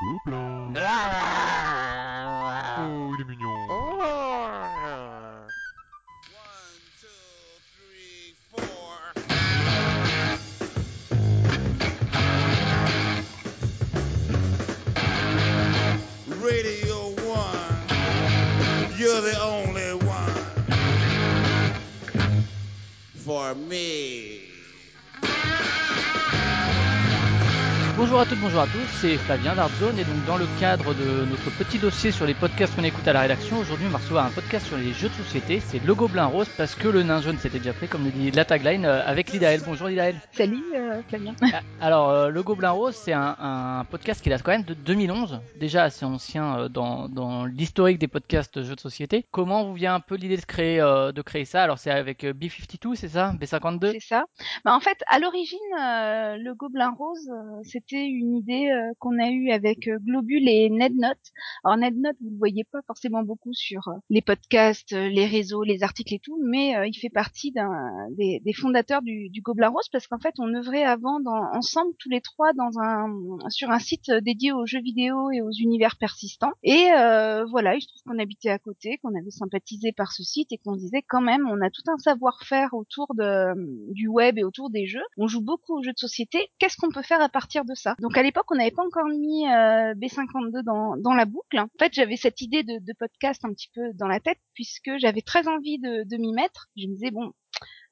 Gobelin. Ah! Oh, il est mignon. Oh! One, two, three, four. Radio One, you're the only one for me. Bonjour à toutes, bonjour à tous, c'est Flavien d'Artzone et donc dans le cadre de notre petit dossier sur les podcasts qu'on écoute à la rédaction, aujourd'hui on va recevoir un podcast sur les jeux de société, c'est le Gobelin Rose parce que le nain jaune s'était déjà fait comme le dit la tagline euh, avec Lidaël. Bonjour Lidaël. Salut euh, Flavien. Ah, Alors euh, le Gobelin Rose c'est un, un podcast qui date quand même de 2011, déjà assez ancien dans, dans l'historique des podcasts jeux de société. Comment vous vient un peu l'idée de créer, euh, de créer ça? Alors c'est avec euh, B52 c'est ça? B52 C'est ça. Bah, en fait, à l'origine, le Gobelin Rose, euh, c'était une idée euh, qu'on a eue avec euh, Globule et NetNote. Alors NetNote, vous le voyez pas forcément beaucoup sur euh, les podcasts, les réseaux, les articles et tout, mais il fait partie d'un des, fondateurs du, du Gobelin Rose parce qu'en fait, on œuvrait avant dans, ensemble tous les trois dans un sur un site dédié aux jeux vidéo et aux univers persistants. Et voilà, il se trouve qu'on habitait à côté, qu'on avait sympathisé par ce site et qu'on disait quand même, on a tout un savoir-faire autour de, du web et autour des jeux. On joue beaucoup aux jeux de société. Qu'est-ce qu'on peut faire à partir de Donc à l'époque, on n'avait pas encore mis euh, B52 dans, la boucle. En fait, j'avais cette idée de, de podcast un petit peu dans la tête puisque j'avais très envie de, de m'y mettre. Je me disais bon.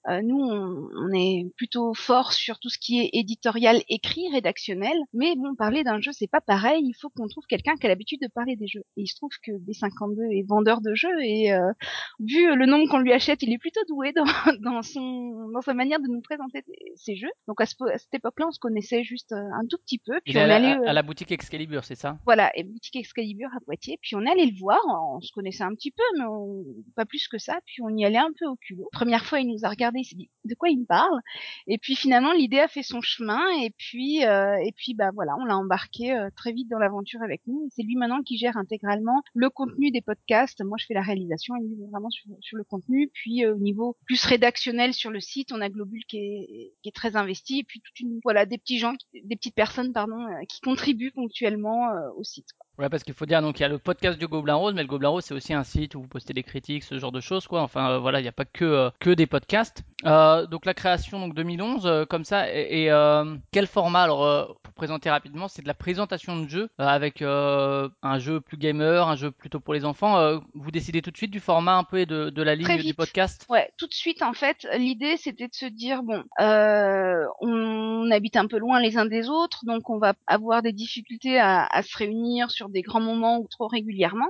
Euh, nous, on, on est plutôt fort sur tout ce qui est éditorial, écrit, rédactionnel. Mais bon, parler d'un jeu, c'est pas pareil. Il faut qu'on trouve quelqu'un qui a l'habitude de parler des jeux. Et il se trouve que B52 est vendeur de jeux et euh, vu le nombre qu'on lui achète, il est plutôt doué dans, dans son dans sa manière de nous présenter ses jeux. Donc à, ce, à cette époque-là, on se connaissait juste euh, un tout petit peu. Puis Il est on à, la- allait euh, à la boutique Excalibur c'est ça? voilà, et boutique Excalibur à Poitiers. Puis on allait le voir, on se connaissait un petit peu, mais on- pas plus que ça. Puis on y allait un peu au culot. Première fois, il nous a regardé, de quoi il me parle? Et puis finalement, l'idée a fait son chemin. Et puis euh, et puis bah voilà, on l'a embarqué euh, très vite dans l'aventure avec nous. C'est lui maintenant qui gère intégralement le contenu des podcasts. Moi, je fais la réalisation il est vraiment sur, le contenu. Puis euh, au niveau plus rédactionnel sur le site, on a Globule qui est, qui est très investi. Et puis toute une voilà des petits gens, des petites personnes pardon, qui contribuent ponctuellement au site. Ouais, parce qu'il faut dire, donc il y a le podcast du Gobelin Rose, mais le Gobelin Rose, c'est aussi un site où vous postez des critiques, ce genre de choses, quoi. Enfin, euh, voilà, il n'y a pas que, euh, que des podcasts. Euh, donc la création, donc 2011, euh, comme ça, et, et, euh, quel format, alors, euh, pour présenter rapidement, c'est de la présentation de jeu, euh, avec euh, un jeu plus gamer, un jeu plutôt pour les enfants. Euh, vous décidez tout de suite du format un peu et de, de la ligne du podcast? Ouais, tout de suite en fait, l'idée c'était de se dire bon, euh, on habite un peu loin les uns des autres, donc on va avoir des difficultés à, à se réunir sur des grands moments ou trop régulièrement.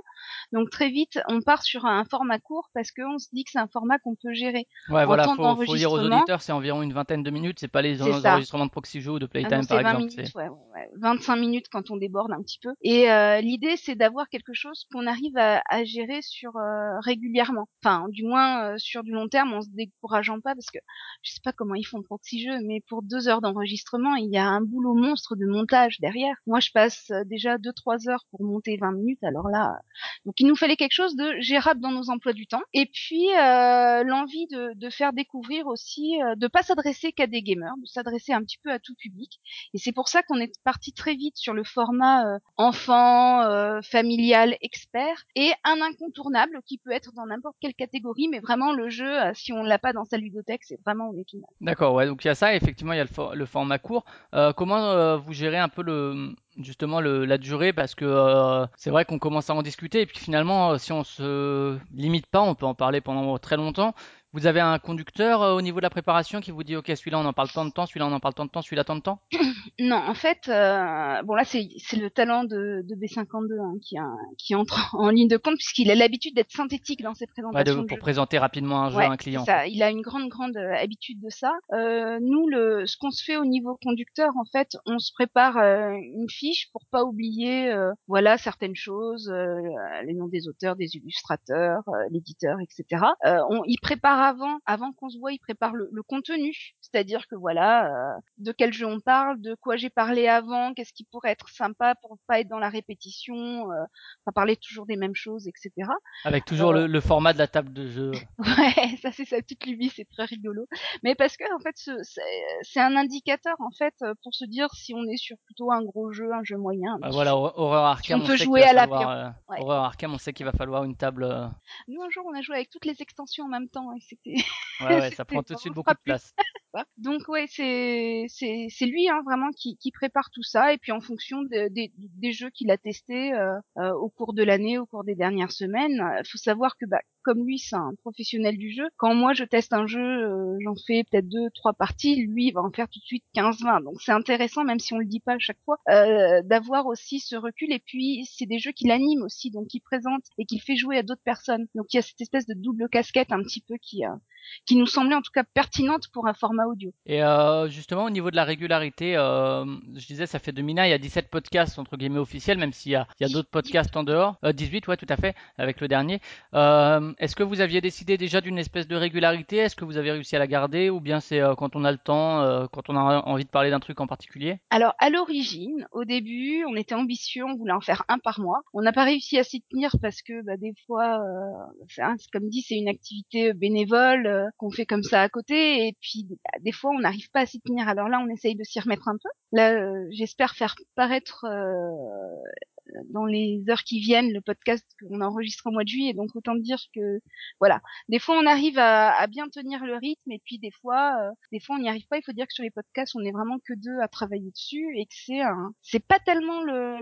Donc très vite, on part sur un format court parce qu'on se dit que c'est un format qu'on peut gérer. Ouais, en voilà, faut, faut dire aux auditeurs, c'est environ une vingtaine de minutes, c'est pas les enregistrements de Proxy Joe ou de Ah Playtime, non, par c'est 20 exemple. minutes, c'est- ouais, ouais, ouais. 25 minutes quand on déborde un petit peu. Et euh, l'idée, c'est d'avoir quelque chose qu'on arrive à, à gérer sur euh, régulièrement. Enfin, du moins euh, sur du long terme, en se décourageant pas, parce que je sais pas comment ils font pour petit jeu, mais pour deux heures d'enregistrement, il y a un boulot monstre de montage derrière. Moi, je passe déjà deux trois heures pour monter 20 minutes. Alors là, donc il nous fallait quelque chose de gérable dans nos emplois du temps. Et puis euh, l'envie de, faire découvrir aussi, euh, de pas s'adresser qu'à des gamers, de s'adresser un petit peu à tout public. Et c'est pour ça qu'on est parti très vite sur le format euh, enfant, euh, familial, expert, et un incontournable qui peut être dans n'importe quelle catégorie, mais vraiment le jeu, si on l'a pas dans sa ludothèque, c'est vraiment on. D'accord, ouais, donc il y a ça, effectivement, il y a le, le format court. Comment vous gérez un peu le, justement le, la durée? Parce que euh, c'est vrai qu'on commence à en discuter, et puis finalement, euh, si on se limite pas, on peut en parler pendant très longtemps. Vous avez un conducteur euh, au niveau de la préparation qui vous dit, OK, celui-là on en parle tant de temps, celui-là on en parle tant de temps, celui-là tant de temps? Non, en fait, euh, bon là c'est le talent de, de B52 hein, qui, a- qui entre en ligne de compte puisqu'il a l'habitude d'être synthétique dans ses Ouais, présentations. de- de pour présenter rapidement un jeu Ouais, à un client. ça. Il a une grande, grande euh, habitude de ça. Nous, le, ce qu'on se fait au niveau conducteur, en fait, on se prépare une fiche pour pas oublier, voilà, certaines choses, les noms des auteurs, des illustrateurs, l'éditeur, etc. On, il prépare avant, avant qu'on se voit, il prépare le, le contenu, c'est-à-dire que voilà, euh, de quel jeu on parle, de quoi j'ai parlé avant, qu'est-ce qui pourrait être sympa pour pas être dans la répétition, euh, pas parler toujours des mêmes choses, etc. Avec toujours Euh, le, le format de la table de jeu. Ouais, ça c'est sa petite lubie, c'est très rigolo. Mais parce que en fait, ce- c'est un indicateur en fait euh, pour se dire si on est sur plutôt un gros jeu, un jeu moyen. Bah petit voilà, jeu. Hor- Horreur Arkham, on on, peut sait jouer à la falloir, euh, Ouais. Horreur Arkham, on sait qu'il va falloir une table. Nous un jour, on a joué avec toutes les extensions en même temps et c'était Ouais, ouais, ça prend tout de suite beaucoup de place. Donc ouais, c'est c'est c'est lui hein, vraiment qui qui prépare tout ça et puis en fonction de- des des jeux qu'il a testés euh, euh, au cours de l'année, au cours des dernières semaines, euh, faut savoir que bah comme lui c'est un professionnel du jeu, quand moi je teste un jeu, euh, j'en fais peut-être deux trois parties, lui il va en faire tout de suite 15 20. Donc c'est intéressant même si on le dit pas à chaque fois d'avoir aussi ce recul et puis c'est des jeux qu'il anime aussi donc il présente et qu'il fait jouer à d'autres personnes. Donc il y a cette espèce de double casquette un petit peu qui euh, qui nous semblait en tout cas pertinente pour un format audio. Et euh, justement, au niveau de la régularité, euh, je disais, ça fait 2001, il y a 17 podcasts entre guillemets officiels, même s'il y a, il y a d'autres podcasts en dehors. Euh, 18, ouais, tout à fait, avec le dernier. Euh, Est-ce que vous aviez décidé déjà d'une espèce de régularité? Est-ce que vous avez réussi à la garder? Ou bien c'est euh, quand on a le temps, euh, quand on a envie de parler d'un truc en particulier? Alors à l'origine, au début, on était ambitieux, on voulait en faire un par mois. On n'a pas réussi à s'y tenir parce que bah, des fois, euh, c'est comme dit, c'est une activité bénévole euh, qu'on fait comme ça à côté, et puis des fois on n'arrive pas à s'y tenir. Alors là, on essaye de s'y remettre un peu. Là, euh, j'espère faire paraître euh, dans les heures qui viennent le podcast qu'on a enregistré au mois de juillet. Donc autant dire que voilà, des fois on arrive à, à bien tenir le rythme et puis des fois, euh, des fois on n'y arrive pas. Il faut dire que sur les podcasts on est vraiment que deux à travailler dessus et que c'est un, c'est pas tellement le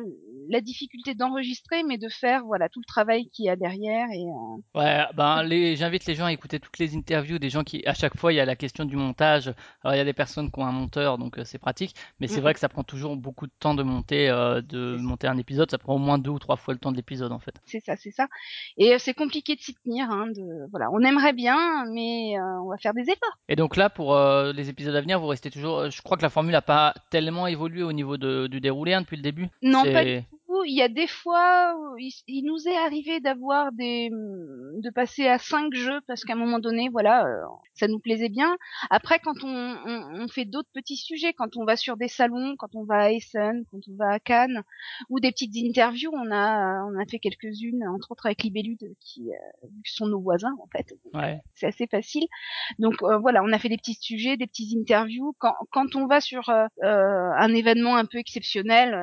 la difficulté d'enregistrer, mais de faire voilà tout le travail qu'il y a derrière et euh, Ouais, ben les, j'invite les gens à écouter toutes les interviews des gens qui, à chaque fois, il y a la question du montage. Alors il y a des personnes qui ont un monteur, donc euh, c'est pratique, mais c'est vrai que ça prend toujours beaucoup de temps de monter, de monter un épisode. Ça prend au moins deux ou trois fois le temps de l'épisode en fait. c'est ça, c'est ça. Et euh, c'est compliqué de s'y tenir. Hein, de voilà, on aimerait bien, mais euh, on va faire des efforts. Et donc là, pour euh, les épisodes à venir, vous restez toujours. Je crois que la formule n'a pas tellement évolué au niveau de, du déroulé hein, depuis le début. Non, pas du tout. Il y a des fois, où il, il nous est arrivé d'avoir des, de passer à cinq jeux parce qu'à un moment donné, voilà, euh, ça nous plaisait bien. Après, quand on, on, on fait d'autres petits sujets, quand on va sur des salons, quand on va à Essen, quand on va à Cannes, ou des petites interviews, on a, on a fait quelques-unes, entre autres avec Libellude, qui euh, sont nos voisins en fait. Ouais. C'est assez facile. Donc euh, voilà, on a fait des petits sujets, des petits interviews. Quand, quand on va sur un événement un peu exceptionnel,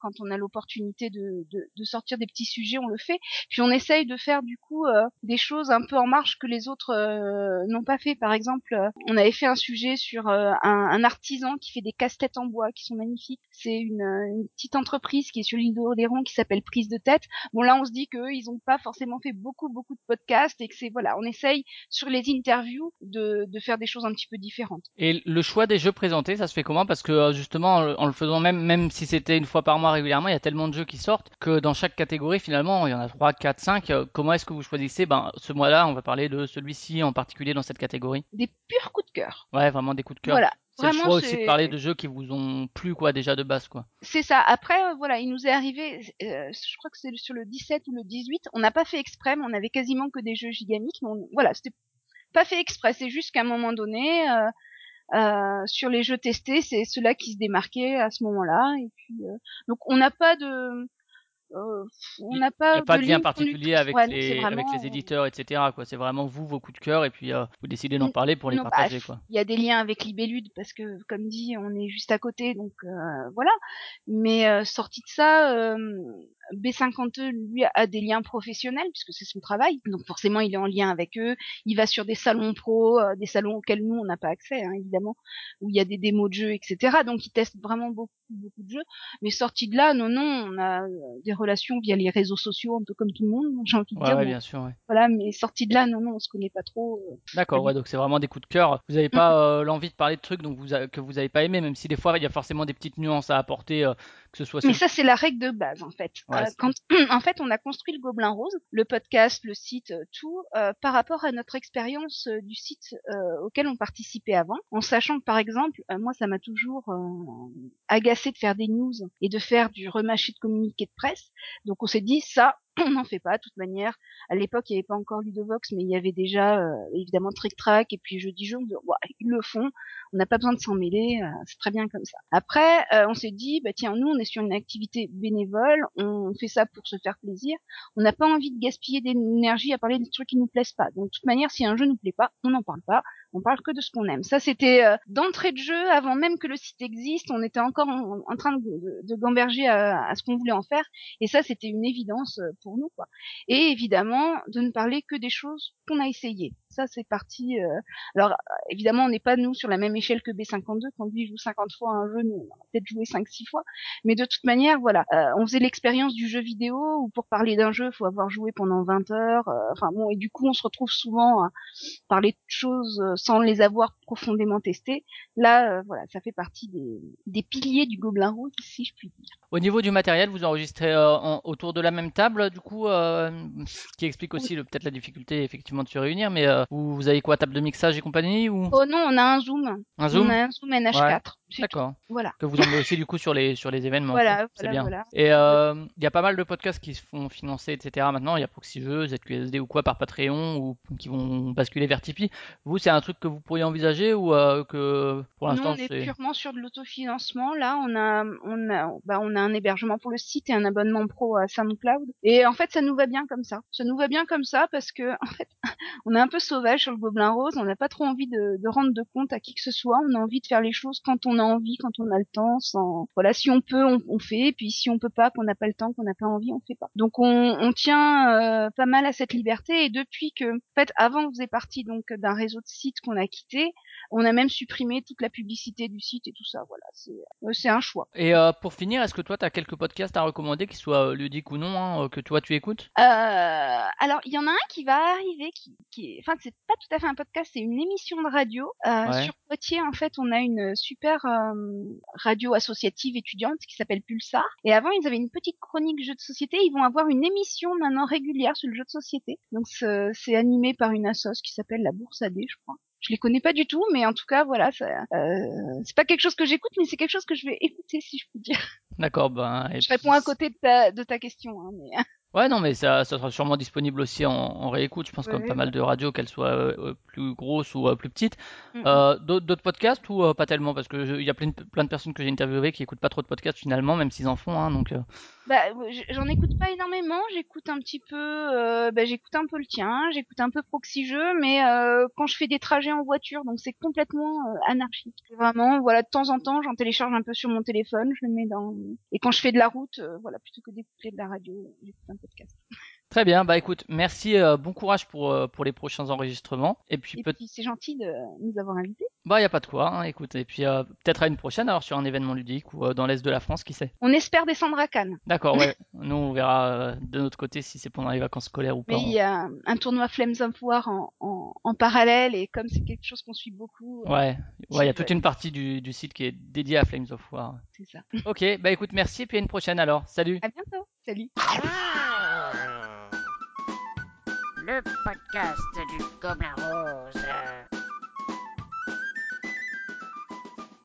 quand on a l'opportunité de, de, de sortir des petits sujets, on le fait. Puis on essaye de faire du coup euh, des choses un peu en marge que les autres euh, n'ont pas fait. Par exemple, euh, on avait fait un sujet sur un, artisan qui fait des casse-têtes en bois qui sont magnifiques. C'est une, petite entreprise qui est sur l'île d'Oléron qui s'appelle Prise de tête. Bon là, on se dit qu'eux, ils n'ont pas forcément fait beaucoup beaucoup de podcasts et que c'est voilà, on essaye sur les interviews de, de faire des choses un petit peu différentes. Et le choix des jeux présentés, ça se fait comment? Parce que justement, en le- faisant même, même si c'était une fois par mois régulièrement, il y a tellement de jeux qui sortent que dans chaque catégorie, finalement, il y en a 3, 4, 5. Euh, Comment est-ce que vous choisissez Ben, ce mois-là, on va parler de celui-ci en particulier dans cette catégorie. Des purs coups de cœur. Ouais, vraiment des coups de cœur. Voilà. C'est le choix aussi de parler de jeux qui vous ont plu, quoi, déjà de base, quoi. C'est ça. Après, euh, voilà, il nous est arrivé, euh, je crois que c'est sur le 17 ou le 18, on n'a pas fait exprès, mais on avait quasiment que des jeux gigamiques. Mais on- voilà, c'était pas fait exprès. C'est juste qu'à un moment donné, euh, euh, sur les jeux testés, c'est ceux-là qui se démarquaient à ce moment-là. Et puis, euh, donc on n'a pas de, euh, on n'a pas, n'y a pas de lien ligne particulier avec, Ouais, les, avec les éditeurs, etc. Quoi. C'est vraiment vous, vos coups de cœur, et puis euh, vous décidez d'en parler pour les non, bah, partager. Quoi. Il y a des liens avec Libellude parce que, comme dit, on est juste à côté, donc euh, voilà. Mais euh, sorti de ça, euh, B52 lui a des liens professionnels puisque c'est son travail, donc forcément il est en lien avec eux. Il va sur des salons pro, euh, des salons auxquels nous on n'a pas accès, hein, évidemment, où il y a des démos de jeux, etc. Donc il teste vraiment beaucoup, beaucoup de jeux. Mais sorti de là, non, non, on a euh, des relations via les réseaux sociaux, un peu comme tout le monde, j'ai envie de Ouais, dire. ouais, bon, bien sûr. Ouais. voilà, mais sorti de là, non, non, on se connaît pas trop. euh. D'accord, ouais, donc c'est vraiment des coups de cœur. Vous n'avez pas euh, l'envie de parler de trucs donc vous a- que vous n'avez pas aimé, même si des fois il y a forcément des petites nuances à apporter, que ce soit sur Mais ça, c'est la règle de base, en fait. Ouais, Euh, quand, en fait, on a construit le Gobelin Rose, le podcast, le site, euh, tout, euh, par rapport à notre expérience euh, du site euh, auquel on participait avant, en sachant que, par exemple, euh, moi, ça m'a toujours euh, agacé de faire des news et de faire du remâché de communiqué de presse. Donc, on s'est dit, ça, on n'en fait pas, de toute manière. À l'époque, il n'y avait pas encore Ludovox, mais il y avait déjà euh, évidemment Trick Track et puis Jeudi Jeu. Ouais, ils le font, on n'a pas besoin de s'en mêler, euh, c'est très bien comme ça. Après, euh, on s'est dit, bah tiens, nous, on est sur une activité bénévole, on fait ça pour se faire plaisir. On n'a pas envie de gaspiller d'énergie à parler des trucs qui nous plaisent pas. Donc, de toute manière, si un jeu nous plaît pas, on n'en parle pas. On parle que de ce qu'on aime. Ça, c'était euh, d'entrée de jeu, avant même que le site existe. On était encore en, train de, de, de gamberger à, à ce qu'on voulait en faire. Et ça, c'était une évidence euh, pour nous, quoi. Et évidemment, de ne parler que des choses qu'on a essayées. Ça, c'est parti. Euh... Alors, évidemment, on n'est pas nous sur la même échelle que B52. Quand lui joue 50 fois un jeu, nous, on a peut-être joué 5-6 fois. Mais de toute manière, voilà, euh, on faisait l'expérience du jeu vidéo où pour parler d'un jeu, il faut avoir joué pendant 20 heures. Euh, enfin bon, et du coup, on se retrouve souvent à parler de choses sans les avoir profondément testées. Là, voilà, ça fait partie des, piliers du Gobelin Rouge, si je puis dire. Au niveau du matériel, vous enregistrez en, autour de la même table, du coup, ce qui explique aussi peut-être la difficulté effectivement de se réunir, mais vous, vous avez quoi, table de mixage et compagnie ou? Oh non, on a un zoom. Un zoom? On a un zoom NH4. Ouais. D'accord. Voilà. Que vous emmenez aussi du coup sur les sur les événements. Voilà, c'est voilà, bien. voilà. Et il euh, y a pas mal de podcasts qui se font financer, etc. Maintenant, il y a Proxy Jeux, ZQSD ou quoi par Patreon ou qui vont basculer vers Tipeee. Vous, c'est un truc que vous pourriez envisager ou euh, que pour l'instant on est purement sur de l'autofinancement. Là, on a on a bah, on a un hébergement pour le site et un abonnement pro à SoundCloud. Et en fait, ça nous va bien comme ça. Ça nous va bien comme ça parce que en fait, on est un peu sauvage sur le Gobelin Rose. On n'a pas trop envie de, de rendre de compte à qui que ce soit. On a envie de faire les choses quand on a envie, quand on a le temps. Sans voilà, si on peut, on, on fait. Et puis si on peut pas, qu'on n'a pas le temps, qu'on n'a pas envie, on fait pas. Donc on, on tient euh, pas mal à cette liberté. Et depuis que, en fait, avant on faisait partie donc d'un réseau de sites qu'on a quitté, on a même supprimé toute la publicité du site et tout ça. Voilà, c'est euh, un choix. Et euh, pour finir, est-ce que toi, tu as quelques podcasts à recommander, qu'ils soient ludiques ou non, hein, que toi tu écoutes? Euh, Alors, il y en a un qui va arriver, qui, qui est, enfin, c'est pas tout à fait un podcast, c'est une émission de radio. Ouais. Sur Poitiers, en fait, on a une super radio associative étudiante qui s'appelle Pulsar. Et avant, ils avaient une petite chronique jeu de société. Ils vont avoir une émission maintenant régulière sur le jeu de société. Donc, c'est animé par une assoce qui s'appelle la Bourse AD, je crois. Je les connais pas du tout, mais en tout cas, voilà, euh, c'est pas quelque chose que j'écoute, mais c'est quelque chose que je vais écouter, si je peux dire. D'accord, ben. Je réponds à côté de ta, de ta question, hein, mais. Ouais, non, mais ça, ça sera sûrement disponible aussi en, en réécoute. Je pense Ouais, comme pas mal de radios, qu'elles soient euh, plus grosses ou euh, plus petites. Mm. Euh, D'autres podcasts ou euh, pas tellement? Parce que je- il y a plein de, plein de personnes que j'ai interviewées qui écoutent pas trop de podcasts finalement, même s'ils en font. Hein, donc, euh, Bah, j- j'en écoute pas énormément. J'écoute un petit peu. Euh, bah, j'écoute un peu le tien. J'écoute un peu Proxy Jeux, mais euh, quand je fais des trajets en voiture, donc c'est complètement euh, anarchique. Vraiment, voilà, de temps en temps, j'en télécharge un peu sur mon téléphone, je le mets dans. Et quand je fais de la route, euh, voilà, plutôt que d'écouter de la radio, j'écoute un podcast. Très bien, bah écoute, merci, euh, bon courage pour, euh, pour les prochains enregistrements. Et puis, Et peut puis c'est gentil de nous avoir invités. bah y a pas de quoi, hein, écoute. Et puis, euh, peut-être à une prochaine, alors sur un événement ludique ou euh, dans l'Est de la France, qui sait. On espère descendre à Cannes. D'accord, ouais. Nous, on verra euh, de notre côté si c'est pendant les vacances scolaires ou pas. Mais il y a un tournoi Flames of War en, en, en parallèle et comme c'est quelque chose qu'on suit beaucoup, euh, Ouais, ouais, il y a toute une partie du, du site qui est dédiée à Flames of War. c'est ça. Ok, bah écoute, merci et puis à une prochaine alors. Salut. À bientôt. Salut le podcast du Gobelin Rose.